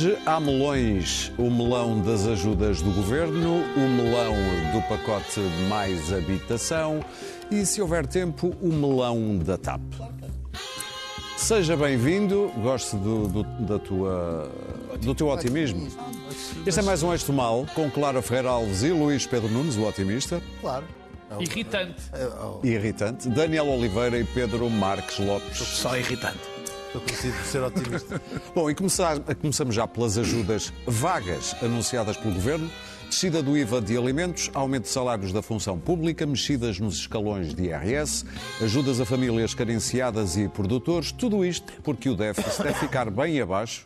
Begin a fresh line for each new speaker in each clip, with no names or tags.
Hoje há melões. O melão das ajudas do governo, o melão do pacote mais habitação e, se houver tempo, o melão da TAP. Seja bem-vindo, gosto do, do, da tua, do teu otimismo. Este é mais um Eixo do Mal, com Clara Ferreira Alves e Luís Pedro Nunes, o otimista.
Claro.
Irritante.
E irritante. Daniel Oliveira e Pedro Marques Lopes.
Só irritante. Conhecido por ser otimista.
Bom, e começar- começamos já pelas ajudas vagas anunciadas pelo Governo. Descida do IVA de alimentos, aumento de salários da função pública, mexidas nos escalões de IRS, ajudas a famílias carenciadas e produtores, tudo isto porque o déficit deve ficar bem abaixo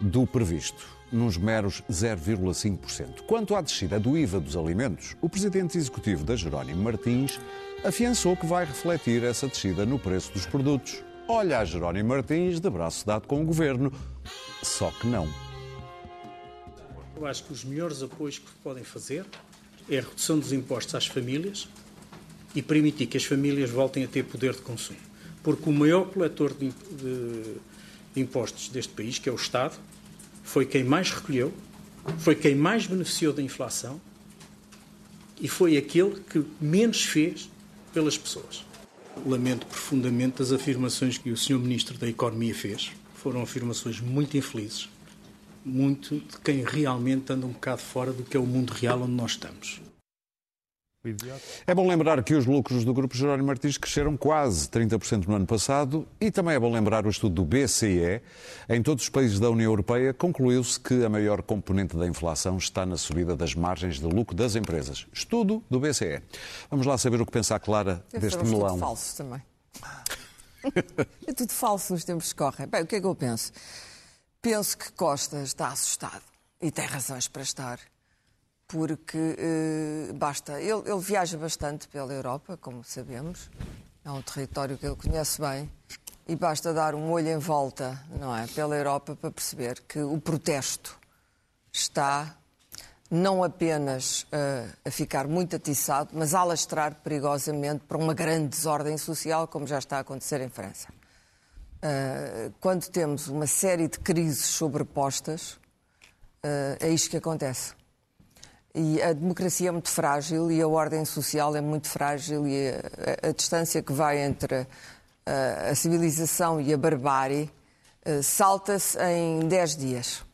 do previsto, nos meros 0,5%. Quanto à descida do IVA dos alimentos, o presidente executivo da Jerónimo Martins afiançou que vai refletir essa descida no preço dos produtos. Olha a Jerónimo Martins de braço dado com o governo. Só que não.
Eu acho que os melhores apoios que podem fazer é a redução dos impostos às famílias e permitir que as famílias voltem a ter poder de consumo. Porque o maior coletor de, impostos deste país, que é o Estado, foi quem mais recolheu, foi quem mais beneficiou da inflação e foi aquele que menos fez pelas pessoas. Lamento profundamente as afirmações que o Sr. Ministro da Economia fez. Foram afirmações muito infelizes muito de quem realmente anda um bocado fora do que é o mundo real onde nós estamos.
É bom lembrar que os lucros do Grupo Jerónimo Martins cresceram quase 30% no ano passado e também é bom lembrar o estudo do BCE. Em todos os países da União Europeia concluiu-se que a maior componente da inflação está na subida das margens de lucro das empresas. Estudo do BCE. Vamos lá saber o que pensa a Clara
Deve
deste
ser um
melão.
estudo falso também. é tudo falso nos tempos que correm. Bem, o que é que eu penso? Penso que Costa está assustado e tem razões para estar, porque eh, basta. Ele, ele viaja bastante pela Europa, como sabemos, é um território que ele conhece bem, e basta dar um olho em volta, não é, pela Europa para perceber que o protesto está não apenas eh, a ficar muito atiçado, mas a alastrar perigosamente para uma grande desordem social, como já está a acontecer em França. Uh, quando temos uma série de crises sobrepostas, uh, é isto que acontece. E a democracia é muito frágil e a ordem social é muito frágil e a, a- a distância que vai entre uh, a civilização e a barbárie uh, salta-se em 10 dias.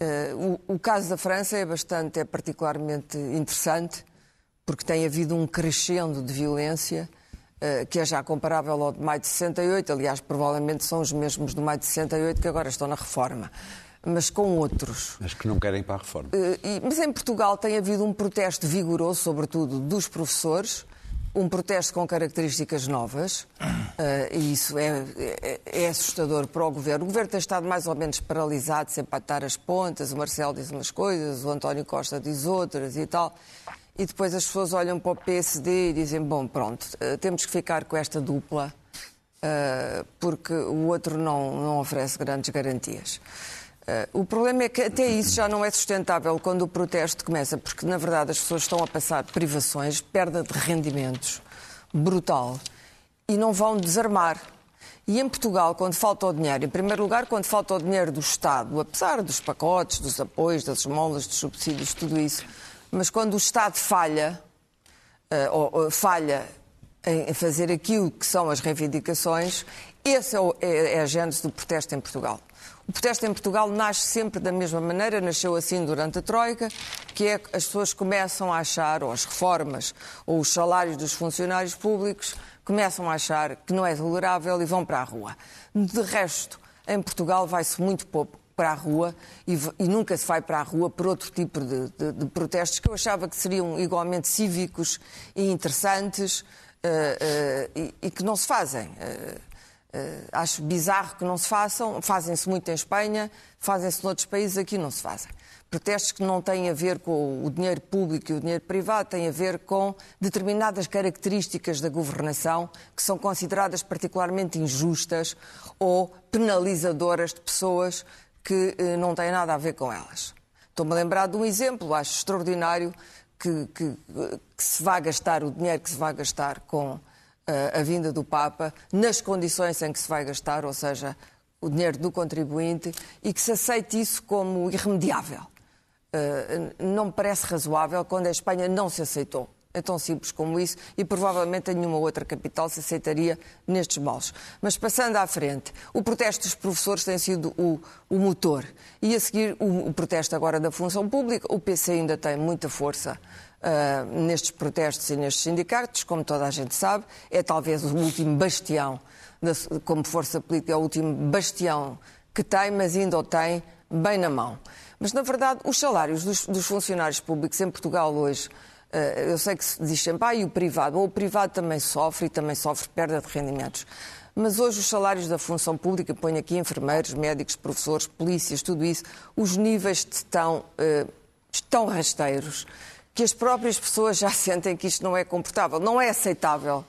Uh, o, o caso da França é bastante, é particularmente interessante, porque tem havido um crescendo de violência eh, que é já comparável ao de maio de 68. Aliás, provavelmente são os mesmos do maio de 68 que agora estão na reforma, mas com outros.
Mas que não querem ir para a reforma.
Eh, Mas em Portugal tem havido um protesto vigoroso, sobretudo dos professores, um protesto com características novas, eh, e isso é, é- é assustador para o governo. O governo tem estado mais ou menos paralisado, sempre a atar as pontas. O Marcelo diz umas coisas, o António Costa diz outras e tal. E depois as pessoas olham para o PSD e dizem: bom, pronto, eh, temos que ficar com esta dupla, porque o outro não, não oferece grandes garantias. Eh, o problema é que até isso já não é sustentável quando o protesto começa, porque na verdade as pessoas estão a passar privações, perda de rendimentos brutal e não vão desarmar. E em Portugal, quando falta o dinheiro, em primeiro lugar, quando falta o dinheiro do Estado, apesar dos pacotes, dos apoios, das esmolas, dos subsídios, tudo isso, mas quando o Estado falha, eh, ou, falha em fazer aquilo que são as reivindicações, essa é, o- é- é a gênese do protesto em Portugal. O protesto em Portugal nasce sempre da mesma maneira, nasceu assim durante a Troika, que é as pessoas começam a achar, ou as reformas, ou os salários dos funcionários públicos, começam a achar que não é tolerável e vão para a rua. De resto, em Portugal vai-se muito pouco para a rua e, e nunca se vai para a rua por outro tipo de, de- de protestos que eu achava que seriam igualmente cívicos e interessantes eh, eh, e, e que não se fazem. Eh, Uh, acho bizarro que não se façam, fazem-se muito em Espanha, fazem-se noutros países, aqui não se fazem. Protestos que não têm a ver com o dinheiro público e o dinheiro privado, têm a ver com determinadas características da governação que são consideradas particularmente injustas ou penalizadoras de pessoas que uh, não têm nada a ver com elas. Estou-me a lembrar de um exemplo, acho extraordinário que, que, que se vá gastar o dinheiro que se vai gastar com a vinda do Papa nas condições em que se vai gastar, ou seja, o dinheiro do contribuinte, e que se aceite isso como irremediável. Não me parece razoável quando a Espanha não se aceitou. É tão simples como isso e provavelmente em nenhuma outra capital se aceitaria nestes moldes. Mas passando à frente, o protesto dos professores tem sido o, o motor. E a seguir, o, o protesto agora da função pública, o PC ainda tem muita força uh, nestes protestos e nestes sindicatos, como toda a gente sabe, é talvez o último bastião, de, como força política, é o último bastião que tem, mas ainda o tem bem na mão. Mas, na verdade, os salários dos, dos funcionários públicos em Portugal hoje, uh, eu sei que se diz sempre, ah, e o privado, ou o privado também sofre e também sofre perda de rendimentos. Mas hoje os salários da função pública, ponho aqui enfermeiros, médicos, professores, polícias, tudo isso, os níveis estão, uh, estão rasteiros que as próprias pessoas já sentem que isto não é comportável. Não é aceitável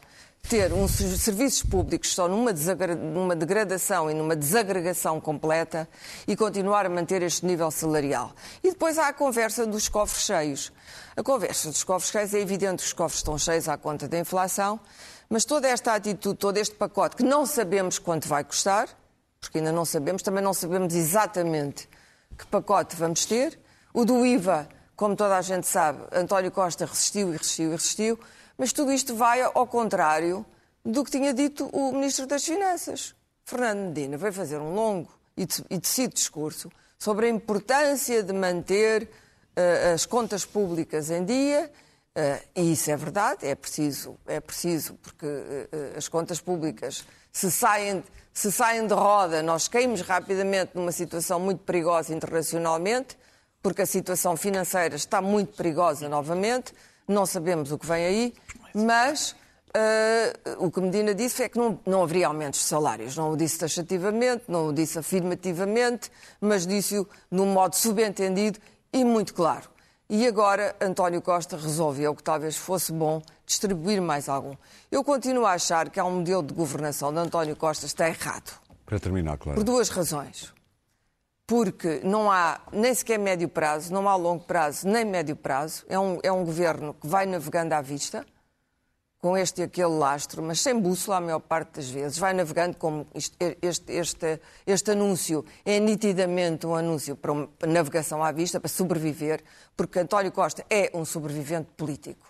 ter um serviços públicos só numa, numa degradação e numa desagregação completa e continuar a manter este nível salarial. E depois há a conversa dos cofres cheios. A conversa dos cofres cheios é evidente que os cofres estão cheios à conta da inflação, mas toda esta atitude, todo este pacote que não sabemos quanto vai custar, porque ainda não sabemos, também não sabemos exatamente que pacote vamos ter. O do IVA como toda a gente sabe, António Costa resistiu e resistiu e resistiu, mas tudo isto vai ao contrário do que tinha dito o Ministro das Finanças. Fernando Medina veio fazer um longo e decidido discurso sobre a importância de manter uh, as contas públicas em dia, uh, e isso é verdade, é preciso, é preciso porque uh, as contas públicas se saem, se saem de roda, nós caímos rapidamente numa situação muito perigosa internacionalmente, porque a situação financeira está muito perigosa novamente, não sabemos o que vem aí, mas uh, o que Medina disse é que não, não haveria aumentos de salários. Não o disse taxativamente, não o disse afirmativamente, mas disse-o num modo subentendido e muito claro. E agora António Costa resolveu que talvez fosse bom distribuir mais algum. Eu continuo a achar que há um modelo de governação de António Costa está errado.
Para terminar, claro.
Por duas razões porque não há nem sequer médio prazo, não há longo prazo nem médio prazo. É um, é um governo que vai navegando à vista, com este e aquele lastro, mas sem bússola a maior parte das vezes. Vai navegando como este, este, este, este anúncio é nitidamente um anúncio para uma navegação à vista, para sobreviver, porque António Costa é um sobrevivente político.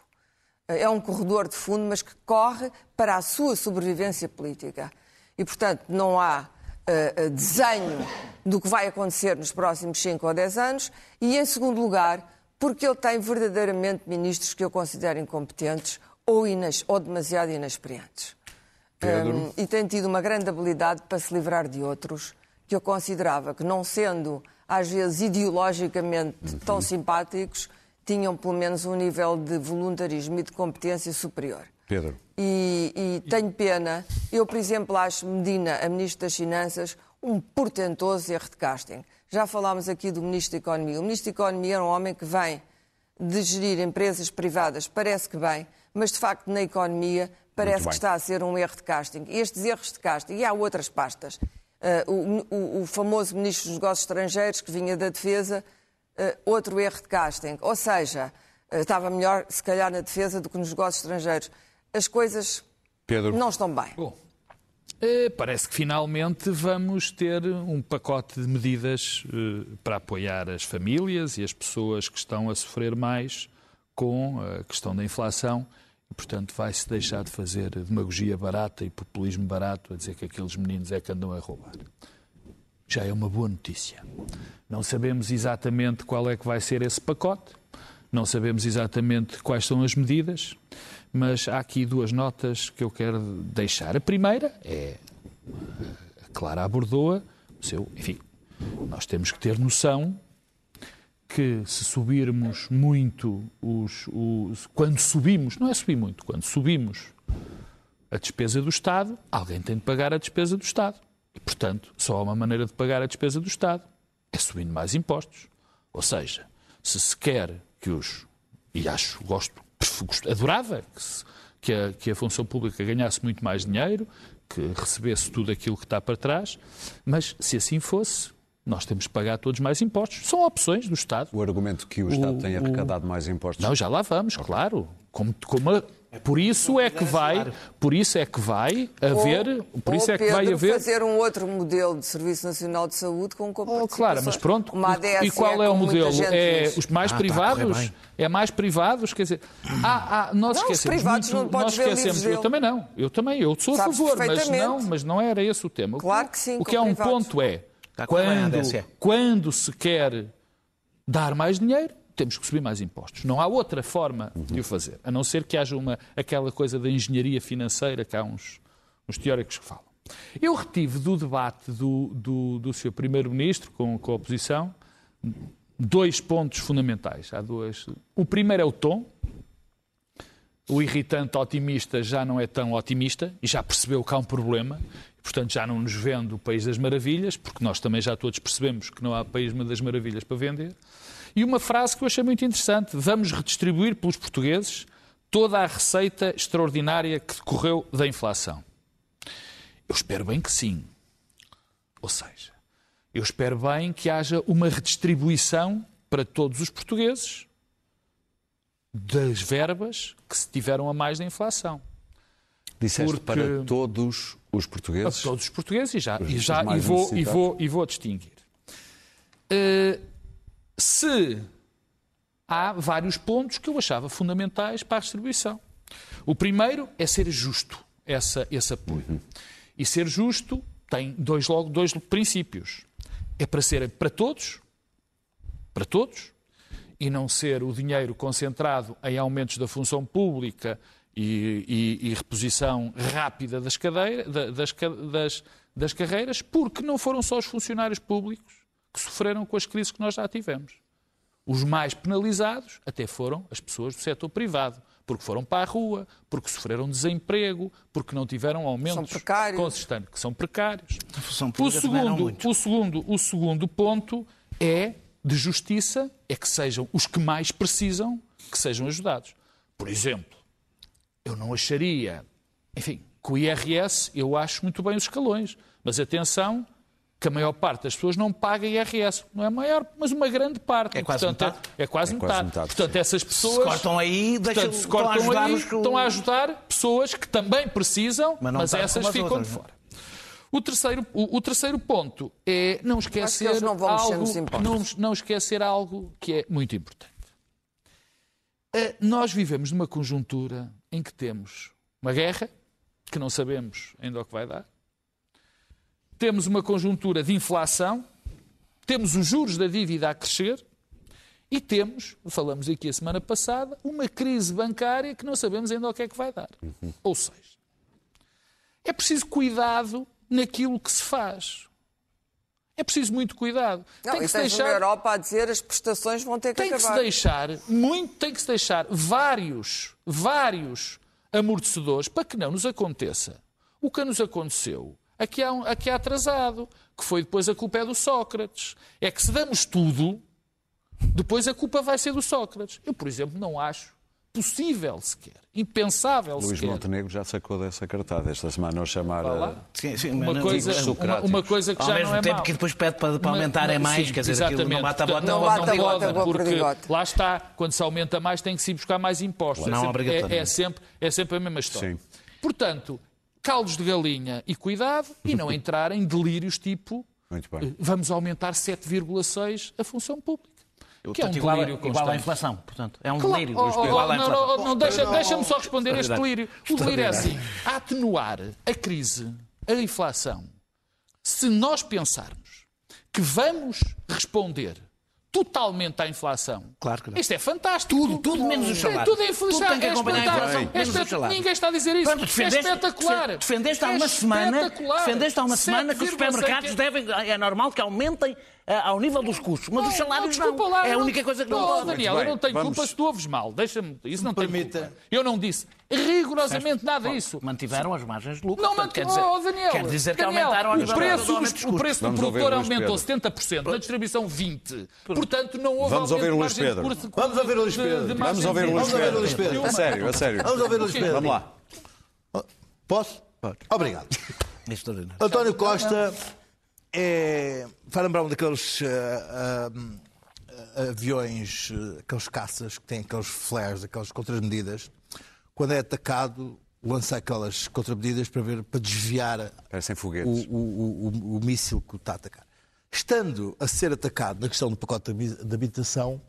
É um corredor de fundo, mas que corre para a sua sobrevivência política. E, portanto, não há uh, desenho do que vai acontecer nos próximos 5 ou 10 anos e, em segundo lugar, porque ele tem verdadeiramente ministros que eu considero incompetentes ou, inas, ou demasiado inexperientes. Um, e tem tido uma grande habilidade para se livrar de outros que eu considerava que, não sendo às vezes ideologicamente uhum. tão simpáticos, tinham pelo menos um nível de voluntarismo e de competência superior.
Pedro.
E, e, tenho pena. Eu, por exemplo, acho Medina, a Ministra das Finanças, um portentoso erro de casting. Já falámos aqui do Ministro da Economia. O Ministro da Economia é um homem que vem de gerir empresas privadas, parece que bem, mas de facto na economia parece que está a ser um erro de casting. Estes erros de casting, e há outras pastas. Uh, o, o, o, famoso Ministro dos Negócios Estrangeiros, que vinha da Defesa, uh, outro erro de casting. Ou seja, uh, estava melhor, se calhar, na defesa do que nos negócios estrangeiros as coisas Pedro. não estão bem. Bom,
eh, parece que finalmente vamos ter um pacote de medidas eh, para apoiar as famílias e as pessoas que estão a sofrer mais com a questão da inflação e, portanto, vai-se deixar de fazer demagogia barata e populismo barato a dizer que aqueles meninos é que andam a roubar. Já é uma boa notícia. Não sabemos exatamente qual é que vai ser esse pacote, não sabemos exatamente quais são as medidas mas há aqui duas notas que eu quero deixar. A primeira é a Clara abordou-a, seu, enfim, nós temos que ter noção que se subirmos muito os, os, quando subimos, não é subir muito, quando subimos a despesa do Estado, alguém tem de pagar a despesa do Estado. E, portanto, só há uma maneira de pagar a despesa do Estado: é subindo mais impostos. Ou seja, se se quer que os. E acho, gosto, adorava que, se, que, a, que a função pública ganhasse muito mais dinheiro, que recebesse tudo aquilo que está para trás, mas se assim fosse, nós temos que pagar todos mais impostos. São opções do Estado.
O argumento que o Estado tem arrecadado mais impostos.
Não, já lá vamos, claro. Como, como a- por isso é que vai, por isso é que vai haver, por isso
Ou,
é que vai haver
fazer um outro modelo de Serviço Nacional de Saúde com
Oh,
comparticipações.
claro, mas pronto. E qual é o
como muita
modelo? É
diz.
os mais
Ah, correr
privados? É mais privados? Quer dizer, há, há, nós
Não, os
esquecemos
privados
muito,
não
nós esquecemos, eu também não, eu também, eu sou a
Sabes
favor, mas não, mas não era esse o tema. O que-
Claro que sim,
O que é um
privados.
ponto é,
a
quando,
ADSE.
quando se quer dar mais dinheiro, temos que subir mais impostos. Não há outra forma de o fazer, a não ser que haja uma, aquela coisa da engenharia financeira que há uns, uns teóricos que falam. Eu retive do debate do, do, do Sr. Primeiro-Ministro com, com a oposição dois pontos fundamentais. Há duas. O primeiro é o tom. O irritante otimista já não é tão otimista e já percebeu que há um problema. Portanto, já não nos vende o País das Maravilhas, porque nós também já todos percebemos que não há País das Maravilhas para vender. E uma frase que eu achei muito interessante: vamos redistribuir pelos portugueses toda a receita extraordinária que decorreu da inflação. Eu espero bem que sim. Ou seja, eu espero bem que haja uma redistribuição para todos os portugueses das verbas que se tiveram a mais da inflação.
Disseste
Porque-
para todos os
A
portugueses.
todos os portugueses e já,
Os-
e já e vou, e vou, e vou distinguir. Eh, se há vários pontos que eu achava fundamentais para a distribuição. O primeiro é ser justo, essa, esse apoio.
Uhum.
E ser justo tem dois, logo dois princípios. É para ser para todos, para todos, e não ser o dinheiro concentrado em aumentos da função pública e, e- e reposição rápida das, cadeira- da- das das- das carreiras, porque não foram só os funcionários públicos que sofreram com as crises que nós já tivemos. Os mais penalizados até foram as pessoas do setor privado, porque foram para a rua, porque sofreram desemprego, porque não tiveram aumentos consistentes, que são precários. O segundo, o, segundo, o segundo ponto é de justiça, é que sejam os que mais precisam que sejam ajudados. Por exemplo, eu não acharia, enfim, que o IRS, eu acho muito bem os escalões, mas atenção que a maior parte das pessoas não paga IRS. Não é maior, mas uma grande parte.
É quase
portanto,
metade.
É, é quase
É quase
metade.
metade,
Portanto,
sim.
essas pessoas...
Se cortam aí,
Portanto, se
estão a
cortam
ajudar
aí,
que-
estão a ajudar pessoas que também precisam,
Mas
mas, essas ficam
outras,
de fora. O terceiro, o, o terceiro ponto é não esquecer
não
algo, não, não esquecer algo que é muito importante. Eh, Nós vivemos numa conjuntura em que temos uma guerra, que não sabemos ainda o que vai dar, temos uma conjuntura de inflação, temos os juros da dívida a crescer e temos, falamos aqui a semana passada, uma crise bancária que não sabemos ainda o que é que vai dar. Ou seja, é preciso cuidado naquilo que se faz. É preciso muito cuidado.
Não,
tem que se deixar
Europa a dizer as prestações vão ter que
tem que se
acabar.
deixar muito, tem que se deixar vários, vários amortecedores para que não nos aconteça o que nos aconteceu aqui há, um- aqui há atrasado, que foi depois a culpa é do Sócrates. É que se damos tudo, depois a culpa vai ser do Sócrates. Eu, por exemplo, não acho possível sequer, impensável
Luís
sequer.
Montenegro já sacou dessa cartada esta semana ao chamar. A-
Sim, sim,
Uma
não-
coisa, uma, uma coisa que
Ao
já
mesmo
não é
tempo
mau.
que depois pede para, para
Mas-
aumentar é
mas-
mais,
sim,
quer dizer, aquilo não
exatamente.
bate a bota,
Não
não
bate a
bate
bota,
porque lá está, quando se aumenta mais tem que se ir buscar mais impostos.
Não
é, sempre, é, é sempre, é sempre a mesma história.
Sim.
Portanto, caldos de galinha e cuidado e não entrar em delírios tipo
Muito bem.
vamos aumentar 7,6 a função pública. Que é um
igual,
delírio
igual à inflação, portanto. É um
Claro.
delírio.
Oh, oh,
igual à
não, não, não, deixa- deixa-me só responder este delírio. O delírio é assim: a atenuar a crise, a inflação, se nós pensarmos que vamos responder totalmente à inflação,
Claro que não.
isto é fantástico.
Tudo, tudo menos o
É
salário.
Tudo é
Tudo
inflação.
tem que
é
inflação,
É espet-. Ninguém está a dizer isso.
Pronto,
é espetacular.
defendeste há
É
uma semana,
espetacular.
defendeste há uma semana que os
7,6
supermercados devem, é normal que aumentem ao nível dos custos, mas os salários não.
desculpa lá,
é a única coisa que não,
não
pode.
Daniel, eu não tenho
vamos-
culpa se tu ouves mal. Deixa-me. Isso não tem
permita.
culpa. Eu não disse rigorosamente nada disso.
Mantiveram as margens de lucro.
Não,
portanto,
mas, oh, Daniel,
quer dizer que
Daniel,
aumentaram ao
o
nível
preço,
do aumento
dos-
dos
o preço do produtor aumentou
Pedro.
70%, na distribuição 20%. Portanto, não houve
Vamos
aumento
ouvir o
de
Luís
de
Pedro.
curso-
Vamos ouvir o Luís
de-
Pedro.
de
Vamos ouvir o
de-
Luís
Vamos ouvir o
Pedro.
Luís Pedro.
A sério, a sério.
Vamos ouvir o Luís Pedro.
Vamos lá.
Posso? Obrigado. António Costa é, vai lembrar um daqueles ah, ah, aviões, aqueles caças que têm aqueles flares, aquelas contramedidas. Quando é atacado, lança aquelas contramedidas para, ver, para desviar
Parecem
o,
foguetes.
o, o, o, o míssil que o está a atacar. Estando a ser atacado na questão do pacote de habitação,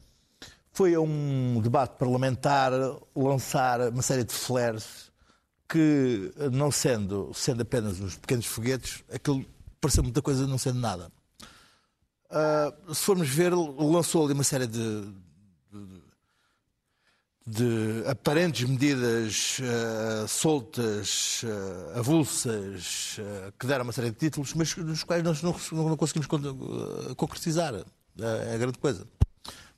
foi a um debate parlamentar lançar uma série de flares que, não sendo, sendo apenas uns pequenos foguetes, aquilo pareceu muita coisa não sendo nada. Ah, se formos ver, lançou ali uma série de, de aparentes medidas eh, soltas, eh, avulsas, que deram uma série de títulos, mas dos quais nós não, não conseguimos con- concretizar. É a grande coisa.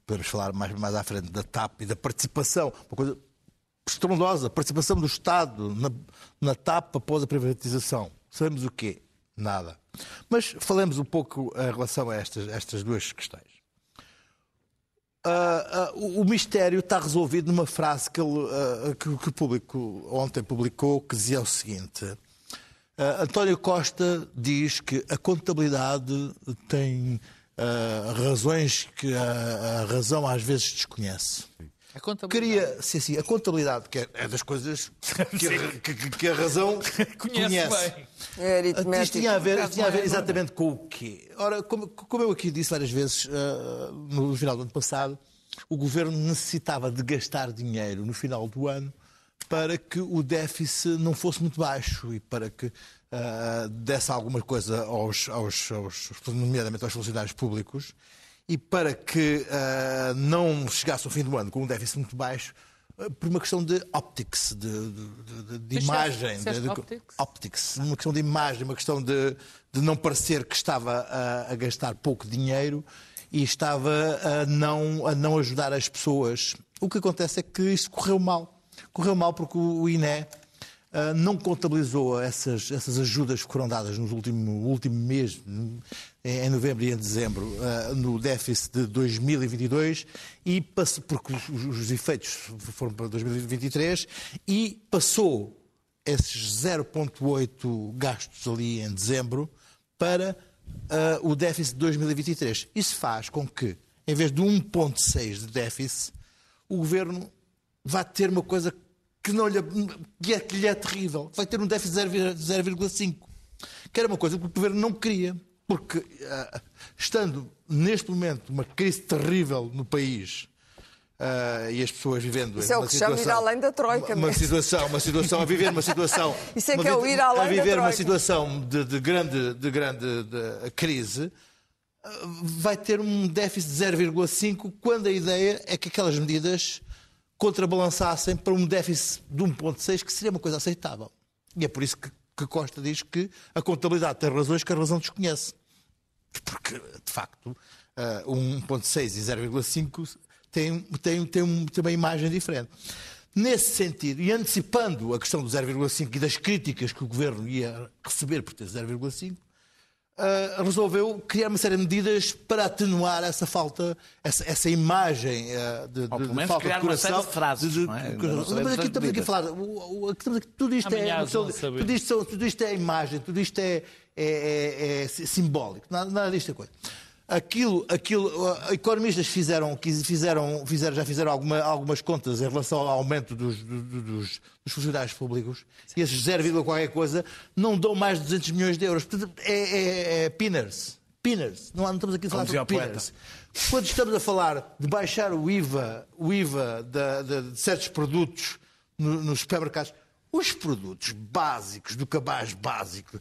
Podemos falar mais, mais à frente da TAP e da participação, uma coisa estrondosa, a participação do Estado na, na TAP após a privatização. Sabemos o quê? Nada. Mas falemos um pouco em relação a estas, estas duas questões. Ah, ah, o, o mistério está resolvido numa frase que, ele, ah, que, que o público ontem publicou, que dizia o seguinte: António Costa diz que a contabilidade tem razões que a, a razão às vezes desconhece.
A contabilidade.
Queria, sim, sim, a contabilidade, que é, é das coisas que, a- que- que- a razão
Conhece
conhece.
bem.
É
Isto tinha a ver, tinha a ver exatamente com o quê? Ora, como, como eu aqui disse várias vezes ah, no final do ano passado, o governo necessitava de gastar dinheiro no final do ano para que o déficit não fosse muito baixo e para que ah, desse alguma coisa aos, aos, aos, nomeadamente aos funcionários públicos e para que ah, não chegasse ao fim do ano com um déficit muito baixo ah, por uma questão de optics, de, de- de- de imagem.
optics?
optics, uma questão de imagem, uma questão de, não parecer que estava a, a gastar pouco dinheiro e estava a não, a não ajudar as pessoas. O que acontece é que isso correu mal. Correu mal porque o INE ah, não contabilizou essas, essas ajudas que foram dadas no último, último mês, em em novembro e em dezembro, ah, no déficit de 2022, e passou, porque os, os efeitos foram para 2023, e passou esses 0,8 gastos ali em dezembro para ah, o déficit de 2023. Isso faz com que, em vez de 1,6 de déficit, o governo vai ter uma coisa que, não lhe, que, é, que lhe é terrível. Vai ter um déficit de 0,5. Que era uma coisa que o governo não queria. Porque, ah, estando neste momento uma crise terrível no país ah, e as pessoas vivendo
Isso é o
uma
que se chama ir
situação-
além da troika
Uma
mesmo.
situação, uma situação, a viver uma situação.
Isso é
uma
que é o ir além
A
da
viver uma
troika.
situação de, de grande, de grande de crise, ah, vai ter um déficit de 0,5 quando a ideia é que aquelas medidas contrabalançassem para um déficit de 1,6 que seria uma coisa aceitável. E é por isso que, que Costa diz que a contabilidade tem razões que a razão desconhece. Porque, de facto, ah, 1,6 e 0,5 têm, têm, têm, um- têm uma imagem diferente. Nesse sentido, e antecipando a questão do 0,5 e das críticas que o governo ia receber por ter 0,5, ah, resolveu criar uma série de medidas para atenuar essa falta, essa, essa imagem ah, de, de- de falta
criar
de
uma
coração.
série de frases,
de- de-
é?
de- mas aqui estamos aqui a falar. o- o- aqui tudo isto é.
Amanhã
uma
saber.
tudo isto tudo isto é imagem, tudo isto é, é- é- é simbólico, nada, nada disto é coisa. Aquilo, aquilo, economistas fizeram, fizeram, fizeram, já fizeram alguma- algumas contas em relação ao aumento dos, do- do- dos, dos funcionários públicos e esses 0, qualquer coisa não dão mais de 200 milhões de euros. Portanto, é, é, é peanuts. Peanuts. Não, não estamos aqui a falar de peanuts. Quando estamos a falar de baixar o IVA, o IVA da- da- de, certos produtos no- nos supermercados, os produtos básicos, do cabaz básico,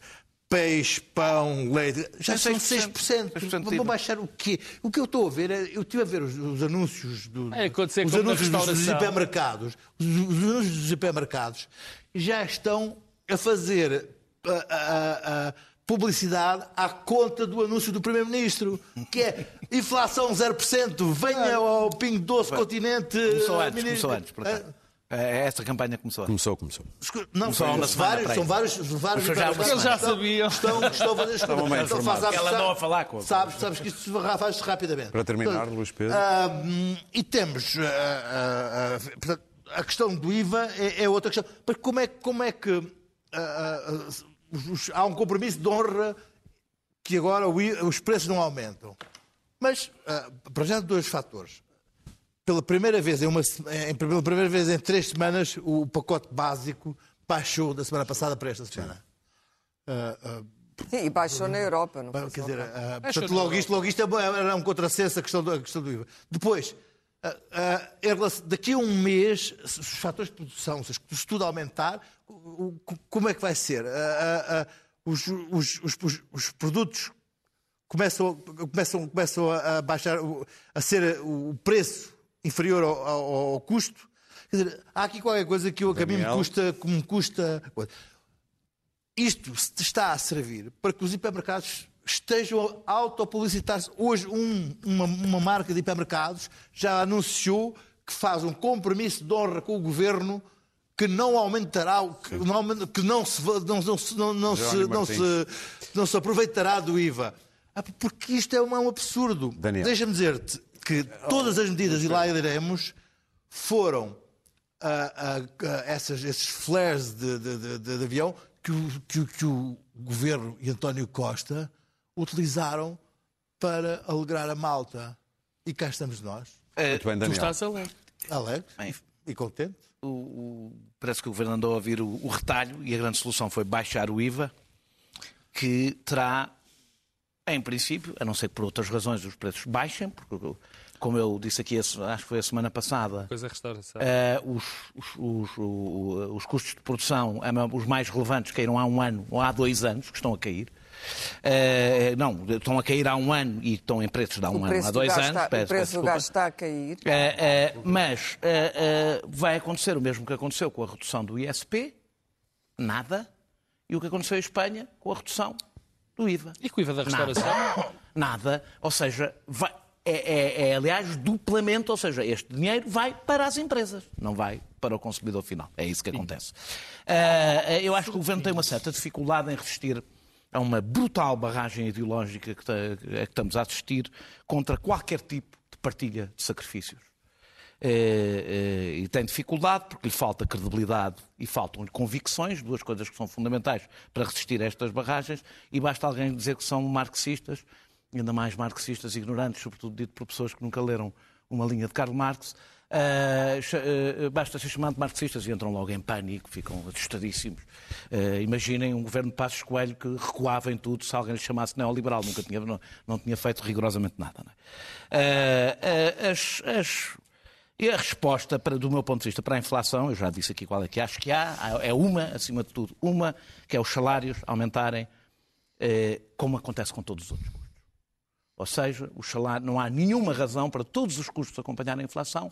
peixe, pão, leite, já
É
são
6%.
6%.
6% de
Vão
IVA.
baixar o quê? O que eu estou a ver, é, eu estive a ver os, os anúncios, do,
É
os anúncios dos hipermercados, os, os anúncios dos hipermercados já estão a fazer a- a- a- publicidade à conta do anúncio do Primeiro-Ministro, que é inflação 0%, venha ao Pingo Doce Continente.
Começou antes,
ministro.
começou antes, por acaso. Eh, Esta campanha começou.
Começou, começou.
Não,
semana
vários, são vários, são vários estão-
semana. Eles já
sabiam.
Estão, estão a fazer as
Estavam bem.
Então faz- sabes-
Ela andou a falar com-
Sabes, sabes que isto se faz rapidamente.
Para terminar,
Portanto,
Luís Pedro.
hum, e temos ah, ah, portanto, a questão do IVA é, é outra questão. Mas como é, como é que há um compromisso de honra que agora o I- os preços não aumentam? Mas, para já, dois fatores. Pela primeira vez em, uma, se- em, pela primeira vez em três semanas, o pacote básico baixou da semana passada para esta semana. Ah, ah,
Sim, e baixou na Europa. Não foi
Quer dizer, ah, portanto, logo isto, logo isto é- era um contrassenso a questão do, a questão do IVA. Depois, relação- daqui a um mês, se os fatores de produção, se tudo aumentar, o- o- como é que vai ser? Os, os- os- os- os produtos começam, começam, começam a a baixar, a ser o preço inferior ao, ao- ao custo. Quer dizer, há aqui qualquer coisa que, eu, que a mim me custa, que me custa. Isto está a servir para que os hipermercados estejam a autopublicitar-se. Hoje, um- uma, uma marca de hipermercados já anunciou que faz um compromisso de honra com o governo que não aumentará, que não, que não se, não, não, se- não, se, não, se, não se aproveitará do IVA. Ah, Porque isto é um, um absurdo. Deixa-me dizer-te que todas as medidas, e lá iremos, foram ah, ah, ah, essas- esses flares de, de- de- de- avião que o, que, que o governo e António Costa utilizaram para alegrar a malta. E cá estamos nós,
Muito bem,
Tu
Daniel.
estás alegre.
alegres
Bem.
e contentes.
O- o- parece que o governo andou a ouvir o, o retalho e a grande solução foi baixar o IVA, que terá, em princípio, a não ser que por outras razões os preços baixem, porque, como eu disse aqui, acho que foi a semana passada,
Depois a restauração.
eh, os, os- os- os custos de produção, os mais relevantes, caíram há um ano ou há dois anos, que estão a cair. Eh, não, estão a cair há um ano e estão em preços de há um ano, há
do
dois anos.
está-
peço-
o preço
peço
do gás está a cair.
Eh, eh, mas vai acontecer o mesmo que aconteceu com a redução do ISP, nada, e o que aconteceu em Espanha com a redução do IVA.
E com o IVA da restauração?
Nada. Ou seja, vai- é, é- é, aliás duplamente, ou seja, este dinheiro vai para as empresas, não vai para o consumidor final. É isso que acontece. Ah, eu acho que o governo tem uma certa dificuldade em resistir a uma brutal barragem ideológica que, a que estamos a assistir contra qualquer tipo de partilha de sacrifícios. Eh, eh, e tem dificuldade porque lhe falta credibilidade e faltam-lhe convicções, duas coisas que são fundamentais para resistir a estas barragens, e basta alguém dizer que são marxistas, ainda mais marxistas ignorantes, sobretudo dito por pessoas que nunca leram uma linha de Karl Marx, eh, basta ser chamado de marxistas e entram logo em pânico, ficam assustadíssimos. Eh, imaginem um governo de Passos Coelho que recuava em tudo se alguém lhe chamasse neoliberal, nunca tinha, não, não tinha feito rigorosamente nada. é? As- as, e a resposta, para- do meu ponto de vista, para a inflação, eu já disse aqui qual é que acho que há, é uma, acima de tudo, uma, que é os salários aumentarem, eh, como acontece com todos os outros custos. Ou seja, o salário, não há nenhuma razão para todos os custos acompanhar a inflação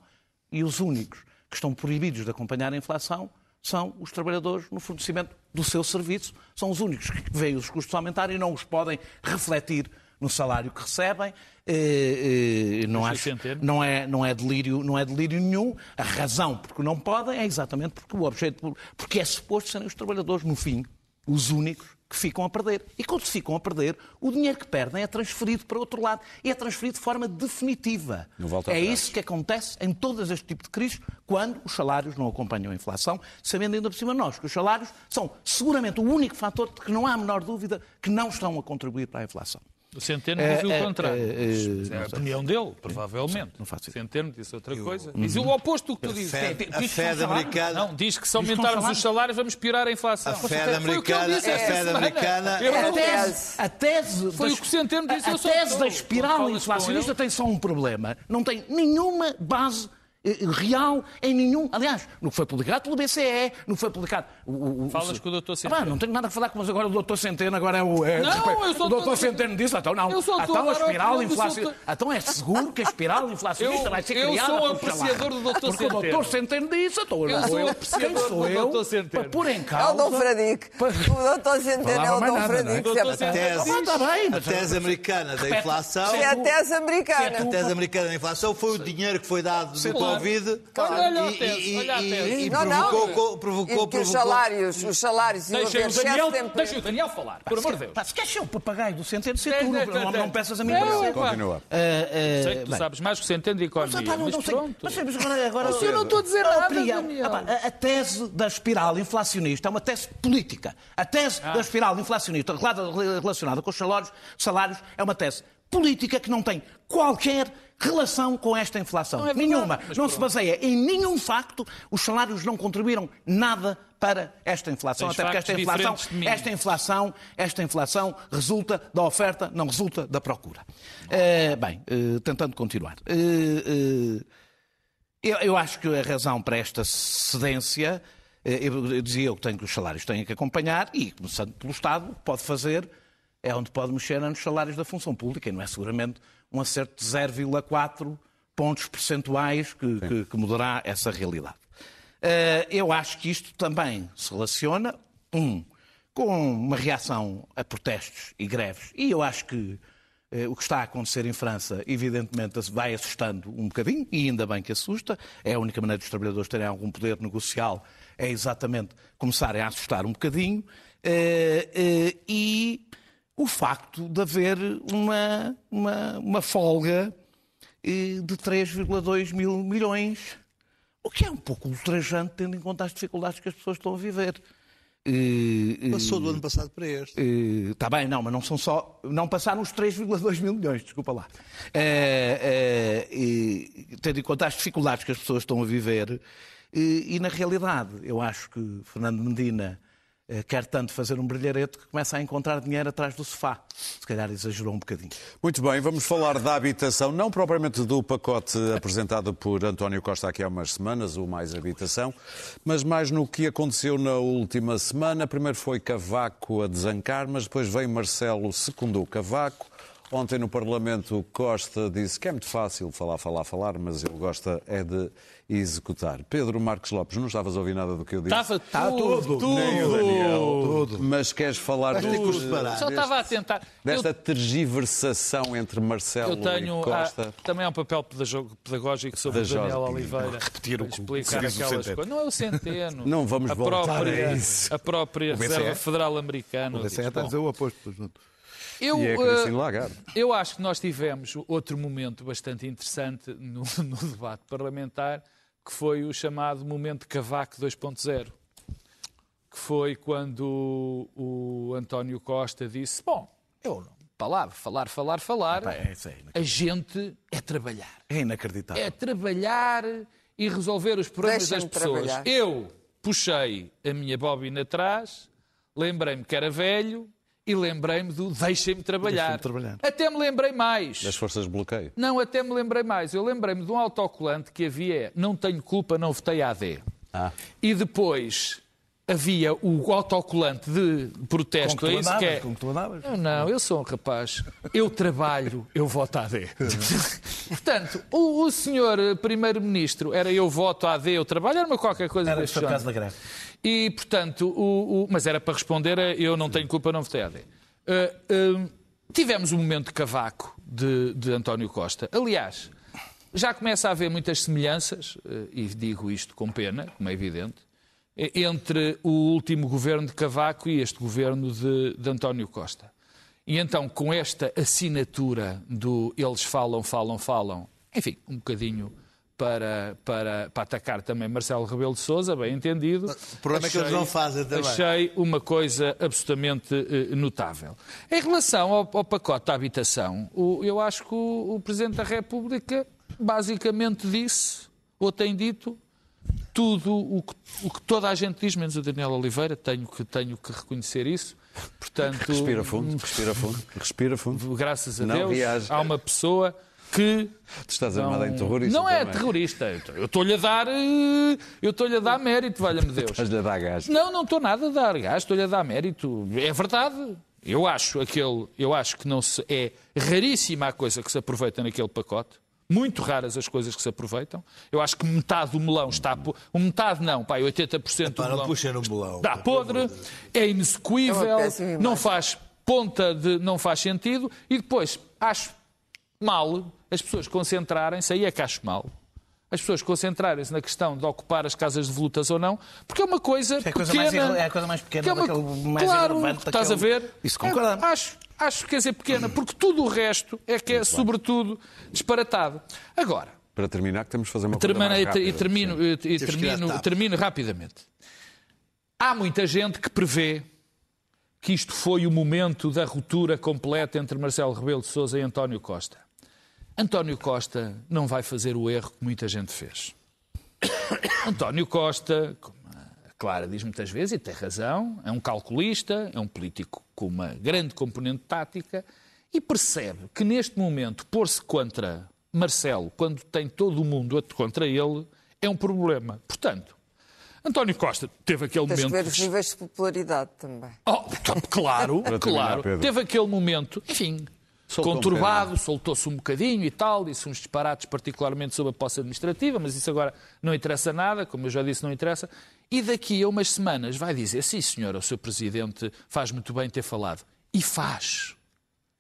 e os únicos que estão proibidos de acompanhar a inflação são os trabalhadores no fornecimento do seu serviço. São os únicos que veem os custos aumentarem e não os podem refletir no salário que recebem. Eh, eh, não, acho, não, é, não, é delírio, não é delírio nenhum. A razão porque não podem é exatamente porque o objeto, porque é suposto serem os trabalhadores, no fim, os únicos que ficam a perder. E quando se ficam a perder, o dinheiro que perdem é transferido para outro lado. E é transferido de forma definitiva.
Não volta
é isso que acontece em todos este tipo de crises, quando os salários não acompanham a inflação, sabendo ainda por cima nós que os salários são seguramente o único fator de que não há a menor dúvida que não estão a contribuir para a inflação.
O Centeno
É,
diz o
é,
contrário.
é, é,
Mas é a opinião dele, provavelmente.
não faço.
Centeno disse outra coisa. Diz o oposto do que tu dizes.
Fed-
Diz que
a Fed americana.
Não, diz que se aumentarmos os salários vamos piorar a inflação.
A Fed americana- a Fed americana-
É a tese.
Foi o que o Centeno disse,
a, tese da espiral inflacionista tem só um problema. Não tem nenhuma base real em nenhum. Aliás, no que foi publicado pelo BCE, no que foi publicado. O,
o, Falas com o doutor Centeno.
Ah, não tenho nada a falar com mas agora o doutor Centeno agora é o. É,
não, eu sou
o doutor Centeno disse, então não.
Eu sou
então a espiral
inflacionista.
Então é seguro que a espiral inflacionista
eu,
vai ser
eu
criada.
Eu sou apreciador do doutor
Centeno. Porque o doutor Centeno disse, então
eu sou apreciador do doutor Centeno.
Para pôr em causa.
É o Dom Fradique. O doutor Centeno é o Dom Fradique.
A tese americana da inflação.
É a tese americana.
A tese americana da inflação foi o dinheiro que foi dado do Covid.
Olha a tese, olha a tese.
E provocou, provocou,
que os salários, os salários e
deixa o Daniel, deixa o Daniel falar, por amor de Deus.
Se queres ser o papagaio do Centeno, ser tu, não, não peças a mim
para
Continua.
Sei que tu sabes mais que o Centeno de economia, mas pronto.
Mas agora,
eu não estou a dizer nada, Daniel.
A tese da espiral inflacionista é uma tese política. A tese da espiral inflacionista relacionada com os salários, salários é uma tese política que não tem qualquer relação com esta inflação.
Não é
Nenhuma. Não se baseia em nenhum facto. Os salários não contribuíram nada para esta inflação.
Tens
até porque esta inflação, esta inflação, esta inflação resulta da oferta, não resulta da procura. Uh, bem, uh, tentando continuar. Uh, eu, eu, acho que a razão para esta cedência, eu dizia eu que tenho que os salários têm que acompanhar e, começando pelo Estado, pode fazer é onde pode mexer nos salários da função pública e não é seguramente um acerto de 0,4 pontos percentuais que, que, que, mudará essa realidade. Uh, eu acho que isto também se relaciona, um, com uma reação a protestos e greves, e eu acho que uh, o que está a acontecer em França, evidentemente, vai assustando um bocadinho, e ainda bem que assusta, é a única maneira dos trabalhadores terem algum poder negocial, é exatamente começarem a assustar um bocadinho, uh, e o facto de haver uma, uma, uma folga de 3,2 mil milhões, o que é um pouco ultrajante, tendo em conta as dificuldades que as pessoas estão a viver.
Passou do ano passado para este.
Está bem, não, mas não são só. Não passaram os 3,2 mil milhões, desculpa lá. É, é, tendo em conta as dificuldades que as pessoas estão a viver, e, e na realidade, eu acho que Fernando Medina eh, quer tanto fazer um brilharete que começa a encontrar dinheiro atrás do sofá. Se calhar exagerou um bocadinho.
Muito bem, vamos falar da habitação, não propriamente do pacote apresentado por António Costa aqui há umas semanas, o Mais Habitação, mas mais no que aconteceu na última semana. Primeiro foi Cavaco a desancar, mas depois veio Marcelo, secundou Cavaco. Ontem no Parlamento Costa disse que é muito fácil falar, falar, falar, mas ele gosta é de executar. Pedro Marcos Lopes, não estavas a ouvir nada do que eu disse?
Estava tudo, tudo,
Nem o Daniel. Tudo. Mas queres falar
de,
Só estava a tentar.
Desta eu... tergiversação entre Marcelo
eu tenho,
e Costa.
Há, também há um papel pedagógico sobre o Daniel Oliveira.
Repetir o
explicar aquelas coisas. Não é o centeno.
Não vamos
a
voltar
própria,
a isso.
A própria Reserva Federal Americana.
O BCE está a dizer o oposto.
Eu,
e é
uh, eu acho que nós tivemos outro momento bastante interessante no, no, debate parlamentar, que foi o chamado momento Cavaco 2.0, que foi quando o, o, António Costa disse: Bom, eu não. Palavra, falar, falar, falar.
Epá, é, é
a gente é trabalhar.
É inacreditável.
É trabalhar e resolver os problemas das pessoas. Trabalhar. Eu puxei a minha bobina atrás, lembrei-me que era velho, e lembrei-me do deixem-me trabalhar.
trabalhar.
Até me lembrei mais.
Das forças de bloqueio?
Não, até me lembrei mais. Eu lembrei-me de um autocolante que havia Não tenho culpa, não votei AD.
Ah.
E depois havia o autocolante de protesto.
Com que
é isso que é.
Com que tu andavas?
Não, não, eu sou um rapaz. Eu trabalho, eu voto AD. Portanto, o, o senhor Primeiro-Ministro era eu voto AD, eu trabalho, era uma qualquer coisa
era por causa da greve.
E, portanto, o, o, mas era para responder a eu não tenho culpa, não votei AD. Uh, uh, tivemos um momento de cavaco de, de António Costa. Aliás, já começa a haver muitas semelhanças, uh, e digo isto com pena, como é evidente, entre o último governo de Cavaco e este governo de, de António Costa. E então, com esta assinatura do eles falam, falam, falam, enfim, um bocadinho para, para, para atacar também Marcelo Rebelo de Sousa, bem entendido.
O problema achei, é que eles não fazem também.
Achei uma coisa absolutamente uh, notável. Em relação ao, ao, pacote da habitação, o, eu acho que o, o Presidente da República basicamente disse, ou tem dito, tudo o que, o que, toda a gente diz, menos o Daniel Oliveira, tenho que, tenho que reconhecer isso. Portanto,
respira fundo, respira fundo, respira fundo.
Graças a
Não
Deus,
reage.
há uma pessoa que
Tu estás armado em terrorista
não é
também.
terrorista. Eu estou-lhe a dar. eh, Eu estou-lhe a dar mérito, valha-me Deus.
Estás-lhe a dar gás.
Não, não estou nada a dar gás, estou-lhe a dar mérito. É verdade. Eu acho aquele, eu acho que não se é raríssima a coisa que se aproveita naquele pacote. Muito raras as coisas que se aproveitam. Eu acho que metade do melão está. po- Metade não, pai, 80% do
Pá, não
melão
puxa no melão.
está podre, é inexecuível,
É
não faz ponta de. não faz sentido. E depois acho mal as pessoas concentrarem-se, aí é que acho mal. As pessoas concentrarem-se na questão de ocupar as casas de volutas ou não, porque é uma coisa
É a coisa
pequena.
mais é a coisa mais pequena
que é uma-
daquele- mais
claro,
irrelevante
estás a ver?
Isso concordamos.
É, acho, acho que quer dizer pequena, porque tudo o resto é que é, sobretudo, disparatado. Agora,
Para terminar, que temos de fazer uma
Termino,
coisa mais
e,
rápida.
e termino, e- e termino, termino rapidamente. Há muita gente que prevê que isto foi o momento da ruptura completa entre Marcelo Rebelo de Sousa e António Costa. António Costa não vai fazer o erro que muita gente fez. António Costa, como a Clara diz muitas vezes, e tem razão, é um calculista, é um político com uma grande componente tática e percebe que neste momento pôr-se contra Marcelo, quando tem todo o mundo contra ele, é um problema. Portanto, António Costa teve aquele
Tens que
momento.
ver os níveis de popularidade também.
Oh, claro, claro. Teve aquele momento, enfim,
Soltou um
conturbado, soltou-se um bocadinho e tal, disse uns disparates particularmente sobre a posse administrativa, mas isso agora não interessa nada, como eu já disse, não interessa. E daqui a umas semanas vai dizer, sim senhor, o seu Presidente faz muito bem ter falado. E faz.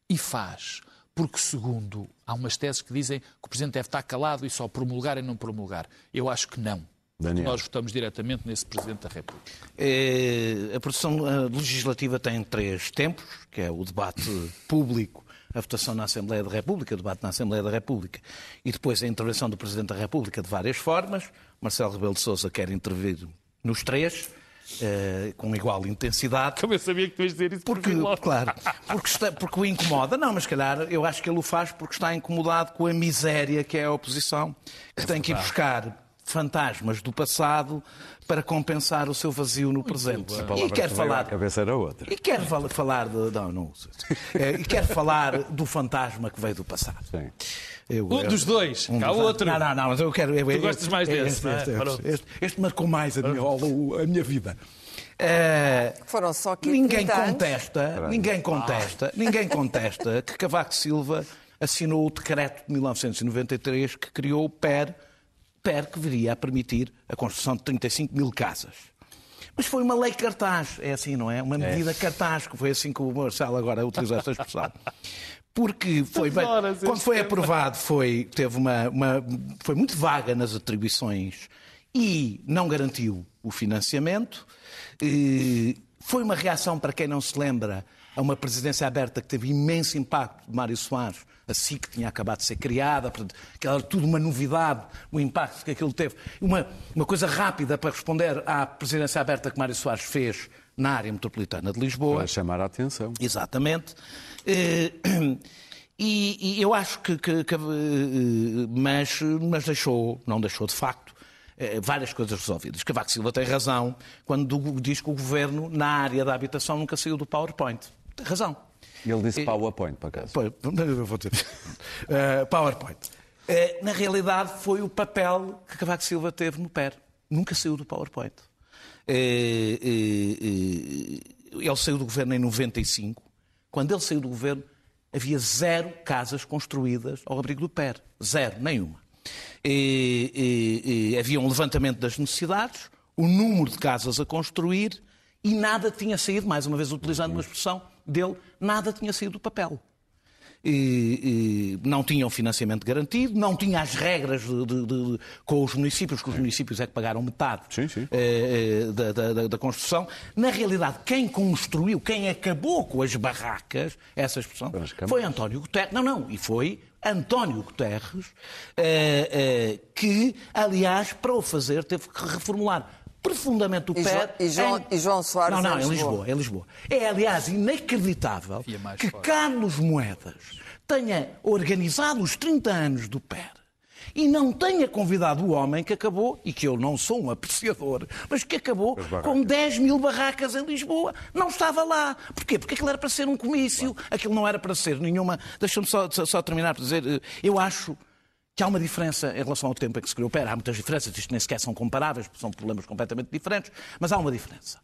E faz. Porque, segundo, há umas teses que dizem que o Presidente deve estar calado e só promulgar e não promulgar. Eu acho que não.
Daniel.
Nós votamos diretamente nesse Presidente da República.
Eh, A produção eh, legislativa tem três tempos, que é o debate público, a votação na Assembleia da República, o debate na Assembleia da República, e depois a intervenção do Presidente da República de várias formas. Marcelo Rebelo de Sousa quer intervir nos três, eh, com igual intensidade.
Como eu sabia que tu ias dizer isso
Porque, claro, porque, está- porque o incomoda. Não, mas se calhar eu acho que ele o faz porque está incomodado com a miséria que é a oposição, que tem que ir buscar fantasmas do passado para compensar o seu vazio no presente.
A
E quer
que
falar.
cabeça era outra.
E quer fal- falar de. Não, não. Eh, E quer falar do fantasma que veio do passado.
Sim.
Eu-
Um
eu-
dos dois.
um
Há
dos-
outro.
Não, não, não, mas eu quero. eu-
Tu gostas mais
este,
desse,
Este,
é?
este, este, este- marcou mais a minha, a minha vida. Eh,
Foram só 15
Ninguém
anos.
contesta, ninguém contesta, ninguém contesta que Cavaco Silva assinou o decreto de 1993 que criou o PER, PER que viria a permitir a construção de 35 mil casas. Mas foi uma lei cartaz, é assim, não é? Uma medida cartaz, que foi assim que o Marcelo agora utilizou esta expressão. Porque foi bem, quando foi aprovado, foi, teve uma, uma- foi muito vaga nas atribuições e não garantiu o financiamento. Eh, Foi uma reação, para quem não se lembra, a uma presidência aberta que teve imenso impacto de Mário Soares, assim que tinha acabado de ser criada, que era tudo uma novidade, o impacto que aquilo teve. Uma, uma coisa rápida para responder à presidência aberta que Mário Soares fez na área metropolitana de Lisboa.
Para chamar a atenção.
Exatamente. Eh, E, e eu acho que. que- que, eh, mas, mas deixou, não deixou de facto, eh, várias coisas resolvidas. Cavaco Silva tem razão quando diz que o governo, na área da habitação, nunca saiu do PowerPoint. Tem razão.
Ele disse PowerPoint, para casa.
Pois, eu vou dizer. Eh, PowerPoint. Eh, na realidade, foi o papel que Cavaco Silva teve no PER. Nunca saiu do PowerPoint. Eh, ele saiu do governo em 95. Quando ele saiu do governo, havia zero casas construídas ao abrigo do PER. Zero, nenhuma. Eh, eh, eh, havia um levantamento das necessidades, o número de casas a construir e nada tinha saído, mais uma vez utilizando uma expressão dele, nada tinha saído do papel. E, e não tinham financiamento garantido, não tinha as regras de- de- de- com os municípios, que os municípios é que pagaram metade
Sim, sim.
eh, eh, da, da- da- construção. Na realidade, quem construiu, quem acabou com as barracas, essa expressão, foi António Guterres. Não, não, e foi António Guterres, eh, eh, que, aliás, para o fazer, teve que reformular profundamente o
E
PER.
Jo- e João-
em-
e João Soares
Não, não,
em Lisboa.
Em Lisboa. É, aliás, inacreditável que
fora.
Carlos Moedas tenha organizado os 30 anos do PER e não tenha convidado o homem que acabou, e que eu não sou um apreciador, mas que acabou com 10 mil barracas em Lisboa. Não estava lá. Porquê? Porque aquilo era para ser um comício, aquilo não era para ser nenhuma. Deixa-me só, só terminar para dizer, eh, eu acho que há uma diferença em relação ao tempo em que se criou o PER. Há muitas diferenças, isto nem sequer são comparáveis, são problemas completamente diferentes, mas há uma diferença.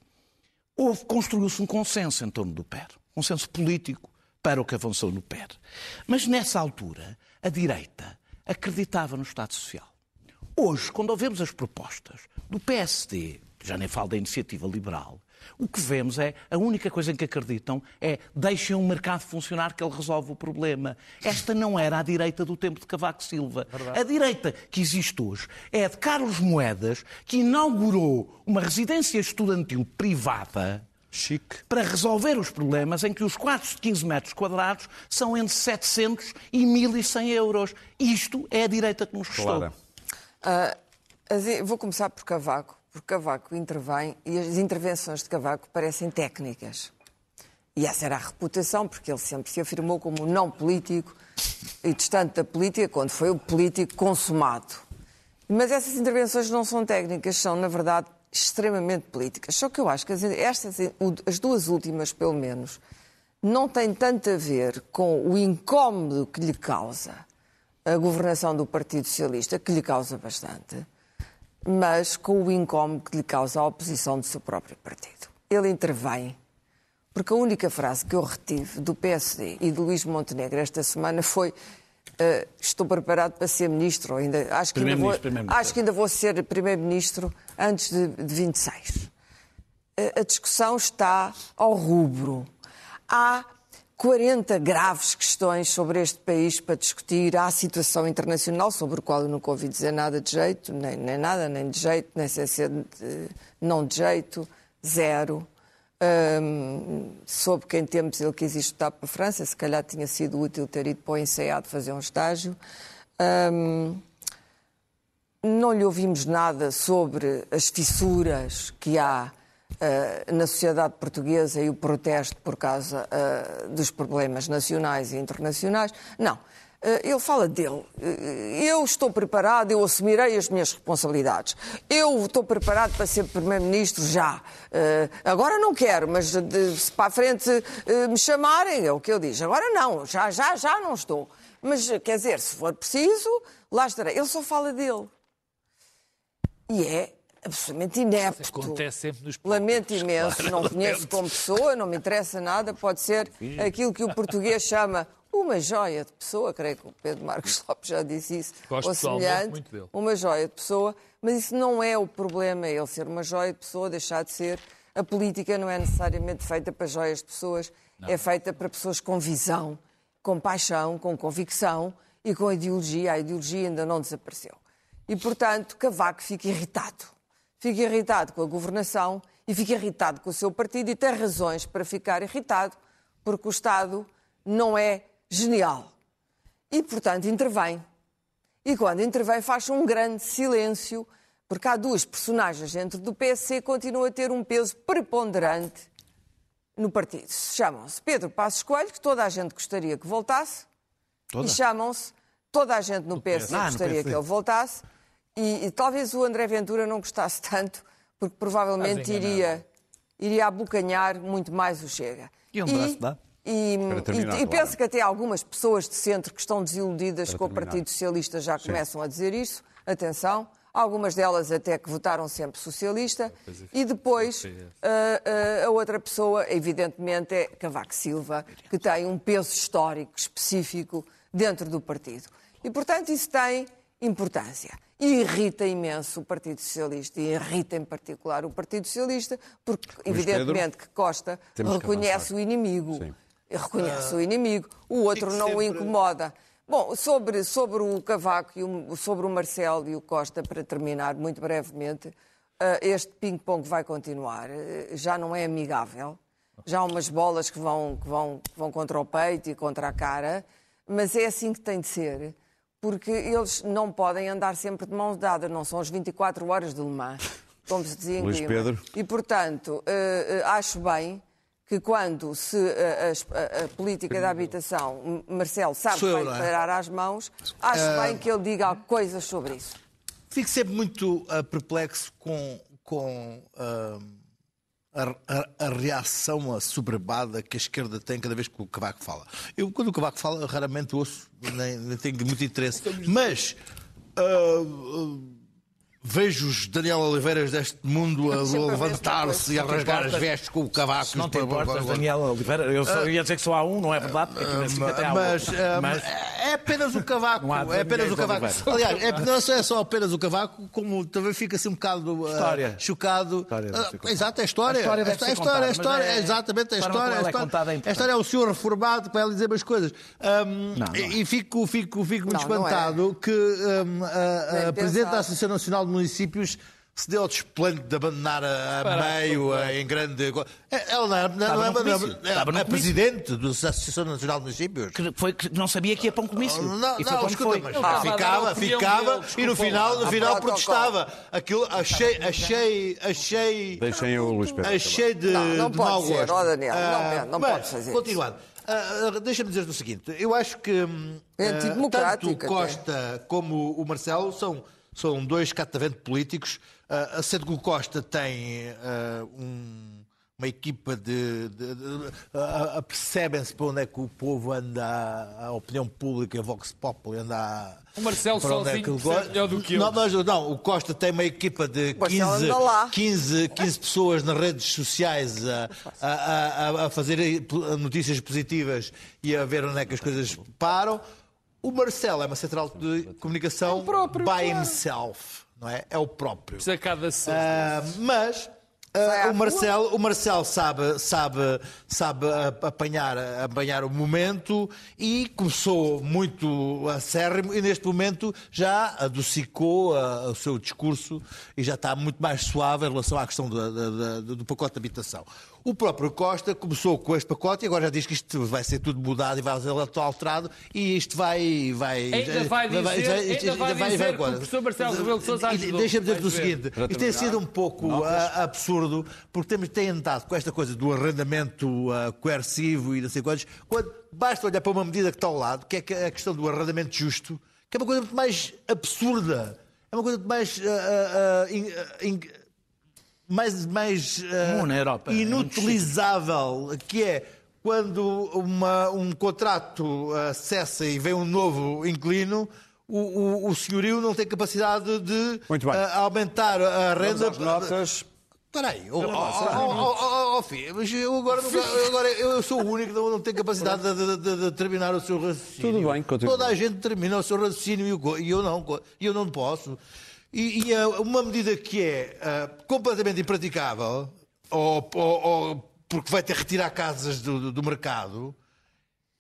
Houve, construiu-se um consenso em torno do PER, um consenso político para o que avançou no PER. Mas nessa altura, a direita acreditava no Estado Social. Hoje, quando ouvimos as propostas do PSD, já nem falo da iniciativa liberal, o que vemos é, a única coisa em que acreditam é deixem o mercado funcionar que ele resolve o problema. Esta não era a direita do tempo de Cavaco Silva. Verdade. A direita que existe hoje é a de Carlos Moedas, que inaugurou uma residência estudantil privada
Chique.
para resolver os problemas em que os quartos de 15 metros quadrados são entre 700 e 1.100 euros. Isto é a direita que nos custou. Claro.
Uh, vou começar por Cavaco porque Cavaco intervém e as intervenções de Cavaco parecem técnicas. E essa era a reputação, porque ele sempre se afirmou como não político e distante da política, quando foi o político consumado. Mas essas intervenções não são técnicas, são, na verdade, extremamente políticas. Só que eu acho que estas, as duas últimas, pelo menos, não têm tanto a ver com o incómodo que lhe causa a governação do Partido Socialista, que lhe causa bastante, mas com o incómodo que lhe causa a oposição do seu próprio partido. Ele intervém, porque a única frase que eu retive do PSD e de Luís Montenegro esta semana foi uh, estou preparado para ser ministro, ainda, acho, que ainda vou, acho que ainda vou ser primeiro-ministro antes de, de 26. Uh, eh, a discussão está ao rubro. Há 40 graves questões sobre este país para discutir. Há a situação internacional, sobre a qual eu nunca ouvi dizer nada de jeito, nem, nem nada, nem de jeito, nem sem ser de, não de jeito, zero. Um, soube que em tempos ele quis estudar para a França, se calhar tinha sido útil ter ido para o ensaiado fazer um estágio. Um, não lhe ouvimos nada sobre as fissuras que há uh, na sociedade portuguesa e o protesto por causa uh, dos problemas nacionais e internacionais. Não. Uh, ele fala dele. Eu estou preparado, eu assumirei as minhas responsabilidades. Eu estou preparado para ser Primeiro-Ministro já. Agora não quero, mas se para a frente me chamarem, é o que eu digo. Agora não, já, já, já não estou. Mas, quer dizer, se for preciso, lá estarei. Ele só fala dele. E é absolutamente inepto. Isso
acontece sempre nos
Lamento imenso, claro, não conheço como pessoa, não me interessa nada, pode ser aquilo que o português chama uma joia de pessoa, creio que o Pedro Marcos Lopes já disse isso,
Gosto ou semelhante,
uma joia de pessoa, mas isso não é o problema, ele ser uma joia de pessoa, deixar de ser. A política não é necessariamente feita para joias de pessoas, não. é feita para pessoas com visão, com paixão, com convicção e com ideologia. A ideologia ainda não desapareceu. E, portanto, Cavaco fica irritado fica irritado com a governação e fica irritado com o seu partido e tem razões para ficar irritado, porque o Estado não é genial. E, portanto, intervém. E quando intervém, faz um grande silêncio, porque há duas personagens dentro do PSC que continuam a ter um peso preponderante no partido. Chamam-se Pedro Passos Coelho, que toda a gente gostaria que voltasse, toda? e chamam-se toda a gente no PSD ah, gostaria que ele voltasse, e, e, talvez o André Ventura não gostasse tanto, porque provavelmente iria, iria abocanhar muito mais o Chega.
E um braço dá?
E, terminar, e, e penso que até algumas pessoas de centro que estão desiludidas Para com terminar. o Partido Socialista já Sim. começam a dizer isso. Atenção, algumas delas até que votaram sempre socialista. E depois, a, a, a outra pessoa, evidentemente, é Cavaco Silva, que tem um peso histórico específico dentro do partido. E, portanto, isso tem importância. E irrita imenso o Partido Socialista, e irrita em particular o Partido Socialista, porque, evidentemente, que Costa reconhece que o inimigo. Sim. Reconhece uh, o inimigo, o outro não sempre... o incomoda. Bom, sobre, sobre o Cavaco e o, sobre o Marcelo e o Costa, para terminar muito brevemente, uh, este ping-pong vai continuar. Uh, já não é amigável. Já há umas bolas que vão, que, vão, que vão contra o peito e contra a cara, mas é assim que tem de ser porque eles não podem andar sempre de mãos dadas, não são as 24 horas de Le Mans, como se dizia em
Luís Pedro.
E, portanto, uh, uh, acho bem que quando se a, a- a política da habitação, Marcelo sabe
Sou
que
eu,
vai
não é?
parar às mãos, acho bem que ele diga coisas sobre isso.
Fico sempre muito ah, perplexo com, com ah, a, a- a reação assoberbada que a esquerda tem cada vez que o Cavaco fala. Eu, quando o Cavaco fala, raramente ouço, nem, nem tenho muito interesse. Mas ah, ah, vejo os Daniel Oliveiras deste mundo a levantar-se e a rasgar as vestes com o Cavaco.
Se não te importas, Daniel Oliveira, eu só ia dizer que só há um, não é verdade? Porque aqui na SIC até há
mas,
outro.
ah,
Mas-
é apenas o cavaco. É apenas o cavaco. Aliás, é, não é só apenas o cavaco, como também fica assim um bocado ah, chocado. Ah, exato, é a história.
A história
É
ser
a história, a história,
é-
é exatamente a história. A
é
história,
contada é
a
importante.
história é o senhor reformado vai lhe dizer umas coisas. Ahm,
Não, não
e, e fico, fico, fico muito
é.
espantado que a, Presidente da. Associação Nacional de Municípios se deu ao desplante de abandonar a, a meio a- em grande. Ela não é, não, não é,
comício.
não é-. Presidente da Associação Nacional de Municípios.
que foi que não sabia que ia para um comício.
Não,
e foi
não,
quando
escuta,
foi.
mas
Ele estava a dar a
ficava, ficava e no final, no
lá.
final protestava. Aquilo achei, achei, achei.
Deixem o Luís Pedro.
Achei de,
Não, não
de
pode
mau
ser,
gosto.
ó, Daniel, não,
Ah,
não
mas,
pode fazer
Continuando. Ah, ah, Deixa-me dizer o seguinte: eu acho que ah,
antidemocrático
tanto o Costa como o Marcelo são, são dois catavento políticos, ah, sendo que o Costa tem ah, um- uma equipa de. de- de- ah, ah, Percebem-se para onde é que o povo anda, a, a opinião pública, a Vox Populi anda. a-
O Marcelo
é
sozinho
que ele
percebe
gosta.
melhor do que eu.
Não, mas não, o Costa tem uma equipa de
Marcelo
15,
anda lá.
15, 15 pessoas nas redes sociais a, a, a- a fazer notícias positivas e a ver onde é que as coisas param. O Marcelo é uma central de comunicação
próprio,
by
claro.
himself, não é? É o próprio.
Precisa cada sexta.
Ah, mas
à
o Marcelo, o Marcelo sabe, sabe, sabe apanhar, apanhar o momento e começou muito acérrimo e neste momento já adocicou ah, o seu discurso e já está muito mais suave em relação à questão da- da- da- do pacote de habitação. O próprio Costa começou com este pacote e agora já diz que isto vai ser tudo mudado e vai ser alterado e isto vai... vai
Ainda vai dizer- ainda vai dizer que o professor Marcelo Rebelo de Sousa
E
ajudou.
Deixa-me dizer-te o seguinte, isto tem sido um pouco ah, absurdo, porque temos, tem andado com esta coisa do arrendamento ah, coercivo e não sei quantos, quando basta olhar para uma medida que está ao lado, que é que- a questão do arrendamento justo, que é uma coisa muito mais absurda, é uma coisa muito mais... in- in- mais, mais
na Europa.
inutilizável, que é quando uma- um contrato ah, cessa e vem um novo inquilino, o, o, o senhorio não tem capacidade de
Muito bem.
ah, aumentar a
Vamos
renda.
às notas.
Espera aí, oh, oh, oh, oh, oh, filho, mas eu agora, eu agora eu sou o único que não, não tem capacidade de, de- de- de terminar o seu raciocínio.
Tudo bem, continua.
Toda a gente termina o seu raciocínio e eu- e eu não, e eu não posso. E, e, ah, uma medida que é ah, completamente impraticável, ou, ou- ou porque vai ter que retirar casas do, do- do mercado,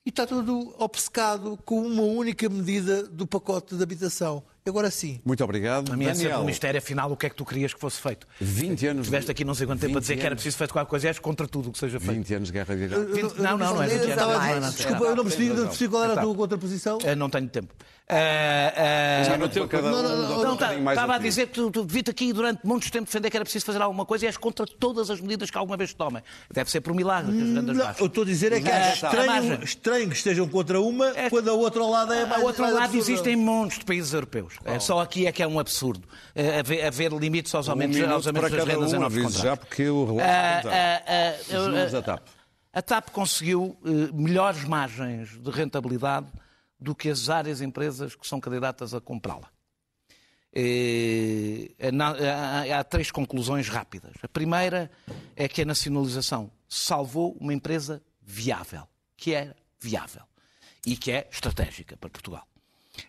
e está tudo obcecado com uma única medida do pacote de habitação. Agora sim.
Muito obrigado.
A minha é sempre
Daniel,
um mistério, afinal, o que é que tu querias que fosse feito?
20 anos. de-
Estiveste aqui não sei quanto tempo a
20
dizer que era
anos-
preciso feito qualquer coisa e és contra tudo o que seja feito.
20 anos de guerra de Irão.
20 não, não, não é 20
Eu estava a
anos.
dizer-
não, não, não,
Desculpa, eu não percebi, não percebi qual era a tua contraposição.
Eh, Não tenho tempo. Eh, eh,
Já no teu cada um,
não, não,
dá
Não,
bocadinho mais
estava a dizer que tu, tu viste aqui durante muitos tempo defender que era preciso fazer alguma coisa e és contra todas as medidas que alguma vez se tomem. Deve ser por um milagre que as rendas
Não,
baixam.
eu estou a dizer é que
É,
acho.
A
estranho, que estejam contra uma
É-
quando a outra ao lado é mais
Ao outro
mais
lado existem montes de países europeus. É, só aqui é que é um absurdo. É, haver, haver limites aos
Um
aumentos,
minuto
aos aumentos das rendas em
um,
novos
aviso
contratos.
já, porque o relógio
Ah, ah, ah, ah,
da TAP.
A TAP conseguiu eh, melhores margens de rentabilidade do que as áreas empresas que são candidatas a comprá-la. Eh, Há três conclusões rápidas. A primeira é que a nacionalização salvou uma empresa viável, que é viável e que é estratégica para Portugal.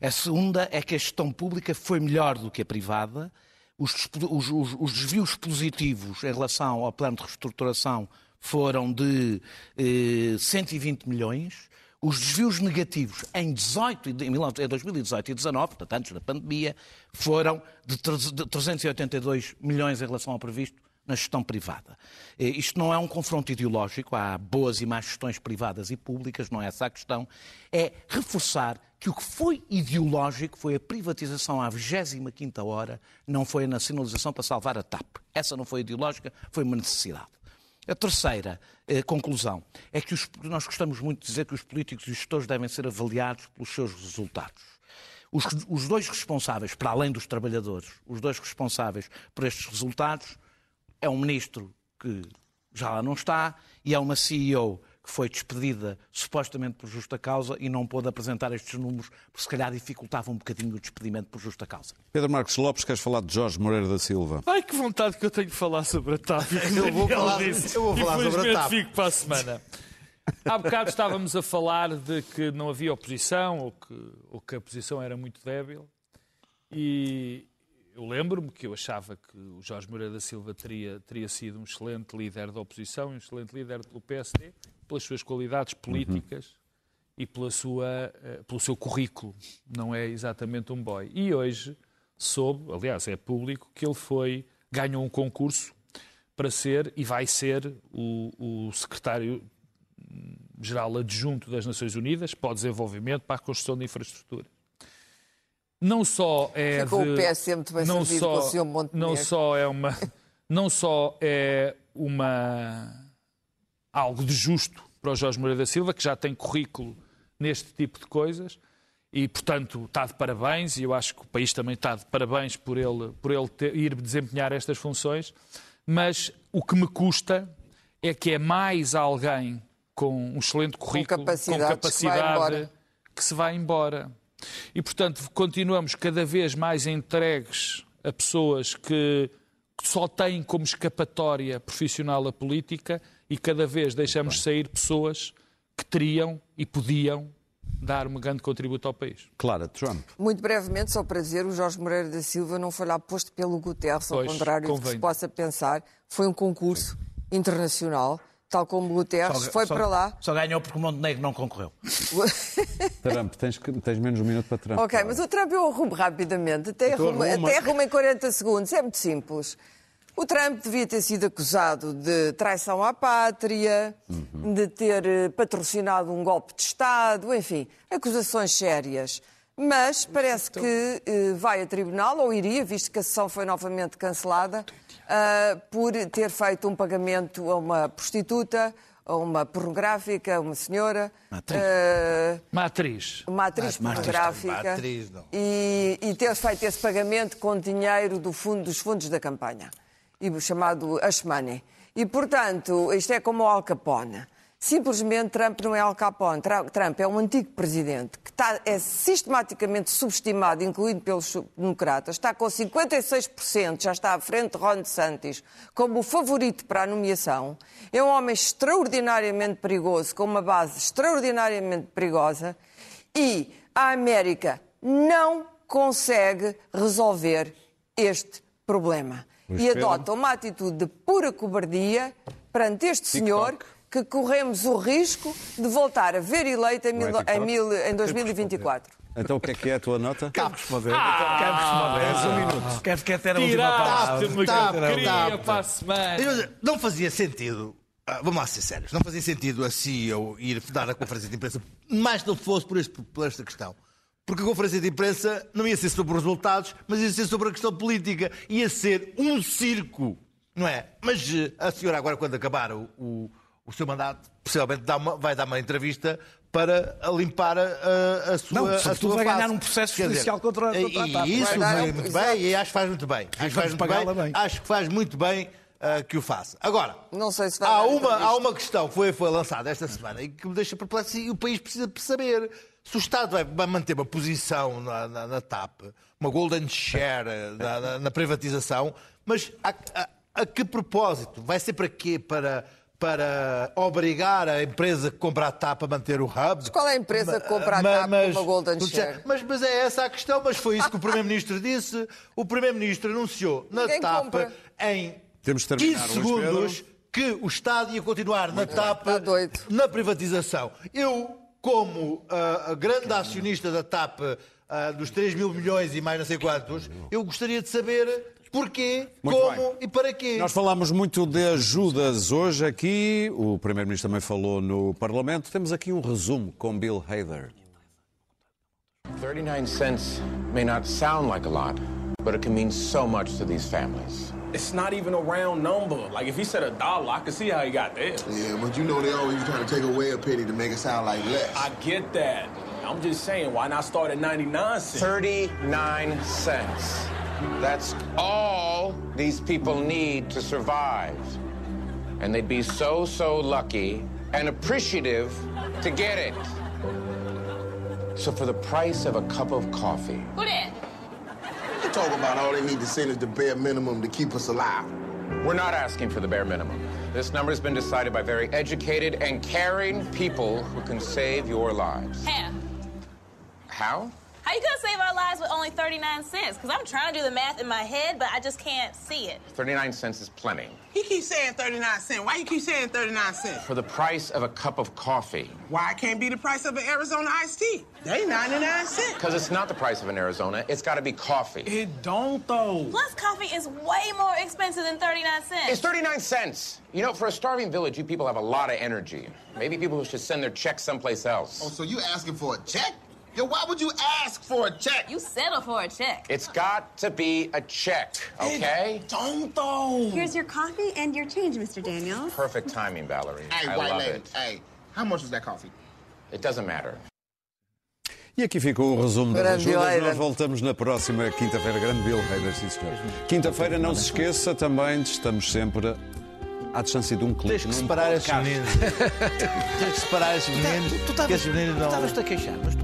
A segunda é que a gestão pública foi melhor do que a privada. Os, os- os- os desvios positivos em relação ao plano de reestruturação foram de eh, 120 milhões. Os desvios negativos em, 18, e de- em 19 em 2018 e 2019, portanto antes da pandemia, foram de 382 milhões em relação ao previsto na gestão privada. Eh, Isto não é um confronto ideológico, há boas e más gestões privadas e públicas, não é essa a questão. É reforçar que o que foi ideológico foi a privatização à 25ª hora, não foi a nacionalização para salvar a TAP. Essa não foi ideológica, foi uma necessidade. A terceira eh, conclusão é que os, nós gostamos muito de dizer que os políticos e os gestores devem ser avaliados pelos seus resultados. Os, os dois responsáveis, para além dos trabalhadores, os dois responsáveis por estes resultados é um ministro que já lá não está e é uma CEO que foi despedida supostamente por justa causa e não pôde apresentar estes números, porque se calhar dificultava um bocadinho o despedimento por justa causa.
Pedro Marcos Lopes, queres falar de Jorge Moreira da Silva?
Ai, que vontade que eu tenho de falar sobre a TAP.
Eu vou falar- eu vou falar sobre a TAP.
fico para a semana. Há bocado estávamos a falar de que não havia oposição ou que, ou que a oposição era muito débil. E eu lembro-me que eu achava que o Jorge Moreira da Silva teria, teria sido um excelente líder da oposição e um excelente líder do PSD, pelas suas qualidades políticas e pela sua, eh, pelo seu currículo. Não é exatamente um boy. E hoje soube, aliás, é público, que ele foi, ganhou um concurso para ser e vai ser o, o secretário geral adjunto das Nações Unidas para o desenvolvimento, para a construção de infraestrutura. Não só é
Ficou
de,
o PS muito bem
não só,
com o Sr. Montenegro.
não só é uma não só é uma algo de justo para o Jorge Moreira da Silva, que já tem currículo neste tipo de coisas, e, portanto, está de parabéns, e eu acho que o país também está de parabéns por ele, por ele ter- ir desempenhar estas funções, mas o que me custa é que é mais alguém com um excelente currículo,
capacidades que vai embora.
que se vai embora. E, portanto, continuamos cada vez mais entregues a pessoas que só têm como escapatória profissional a política e cada vez deixamos sair pessoas que teriam e podiam dar um grande contributo ao país.
Clara, Trump.
Muito brevemente, só para dizer, o Jorge Moreira da Silva não foi lá posto pelo Guterres, ao
Pois,
contrário do que
convém.
se possa pensar. Foi um concurso internacional, tal como o Guterres foi para lá.
Só ganhou porque o Montenegro não concorreu.
Trump, tens, que- tens menos um minuto para Trump.
Ok, mas o Trump eu arrumo rapidamente. Até
Então
arrumo,
arruma.
até arrumo em 40 segundos. É muito simples. O Trump devia ter sido acusado de traição à pátria, de ter eh, patrocinado um golpe de Estado, enfim, acusações sérias. Mas parece que eh, vai a tribunal, ou iria, visto que a sessão foi novamente cancelada, ah, por ter feito um pagamento a uma prostituta, a uma pornográfica, a uma senhora.
Uma atriz.
ah,
Uma atriz.
pornográfica
uma atriz, não.
e, e ter feito esse pagamento com dinheiro do fundo, dos fundos da campanha, e o chamado Hush Money. E, portanto, isto é como o Al Capone. Simplesmente Trump não é Al Capone. Trump é um antigo presidente que está, é sistematicamente subestimado, incluído pelos democratas. Está com 56%, já está à frente de Ron DeSantis, como o favorito para a nomeação. É um homem extraordinariamente perigoso, com uma base extraordinariamente perigosa. E a América não consegue resolver este problema. E adota uma atitude de pura cobardia perante este senhor que corremos o risco de voltar a ver eleito em,
é
mil- em, mil- em 2024.
Então o que é que é a tua nota?
Quero responder. Quero responder. um minuto. Quero, quero ter a última palavra.
Tiraste-me que queria para a semana.
Não fazia sentido. ah, vamos lá ser sérios. Não fazia sentido a CEO ir dar a conferência de imprensa, mais não fosse por, este- por esta questão. Porque a conferência de imprensa não ia ser sobre os resultados, mas ia ser sobre a questão política. Ia ser um circo, não é? Mas eh, a senhora, agora, quando acabar o, o, o seu mandato, possivelmente dá uma- vai dar uma entrevista para a limpar a, a- a sua.
Não,
a
sobretudo
sua
vai
face.
ganhar um processo
Quer dizer,
judicial contra- contra a
e-
TAP.
E isso
Vai
muito
exato.
bem e acho que faz muito bem. Acho que faz muito bem.
bem.
Acho que faz muito bem ah, que o faça. Agora,
Não sei se
há uma, há uma questão que foi, foi lançada esta semana e que me deixa perplexo e o país precisa saber. Se o Estado vai, manter uma posição na, na- na TAP, uma golden share eh, na, na- na privatização, mas a, a- a que propósito? Vai ser para quê? Para, para obrigar a empresa que compra a TAP a manter o hub? Mas
qual é a empresa que compra a TAP com uma golden share?
Mas, mas é essa a questão, mas foi isso que o Primeiro-Ministro disse. O Primeiro-Ministro anunciou na
Ninguém
TAP
compra.
em
Temos de terminar,
15
Luís Pedro.
segundos que o Estado ia continuar na TAP na privatização. Eu, como a grande acionista da TAP ah, dos 3 mil milhões e mais não sei quantos, eu gostaria de saber porquê,
Muito
como
bem.
e para quê.
Nós falámos muito de ajudas hoje aqui, o Primeiro-Ministro também falou no Parlamento. Temos aqui um resumo com Bill Hader.
39 cents may not sound like a lot, but it can mean so much to these families. it's not even a round number. Like if he said a dollar, I could see how he got there.
Yeah, but you know they always trying to take away a penny to make it sound like less.
I get that. I'm just saying, why not start at 99 cents?
39 cents. That's all these people need to survive. And they'd be so, so lucky and appreciative to get it. So for the price of a cup of coffee,
Who that?
You talk about all they need to send is the bare minimum to keep us alive.
we're not asking for the bare minimum. This number has been decided by very educated and caring people who can save your lives.
Hannah,
How?
How you gonna save our lives with only 39 cents? Because I'm trying to do the math in my head, but I just can't see it.
39 cents is plenty.
He keeps saying 39 cents. Why you keep saying 39 cents?
For the price of a cup of coffee.
Why it can't be the price of an Arizona iced tea? They 99 cents.
Because it's not the price of an Arizona, it's got to be coffee.
It don't though.
Plus, coffee is way more expensive than 39 cents.
It's 39 cents. You know, for a starving village, you people have a lot of energy. Maybe people should send their checks someplace else.
Oh, so you asking for a check? Yo, why would you ask for a check?
You settle for a check.
It's got to be a check, okay?
Don't though.
Here's your coffee and your change, Mr. Daniels.
Perfect timing, Valerie.
Hey,
I
white
love
lady.
it.
Hey, how much was that coffee?
It doesn't matter.
E aqui ficou o resumo das ajudas. Nós voltamos na próxima quinta-feira. Grande Bill Reiras, sim senhor. Quinta-feira, não se esqueça também, estamos sempre à distância de um clique.
Tens que separar esses
podcast.
meninos. Tens que separar esses meninos.
Tu
que
estavas
esses meninos
tu
não.
estavas-te a queixar, mas tu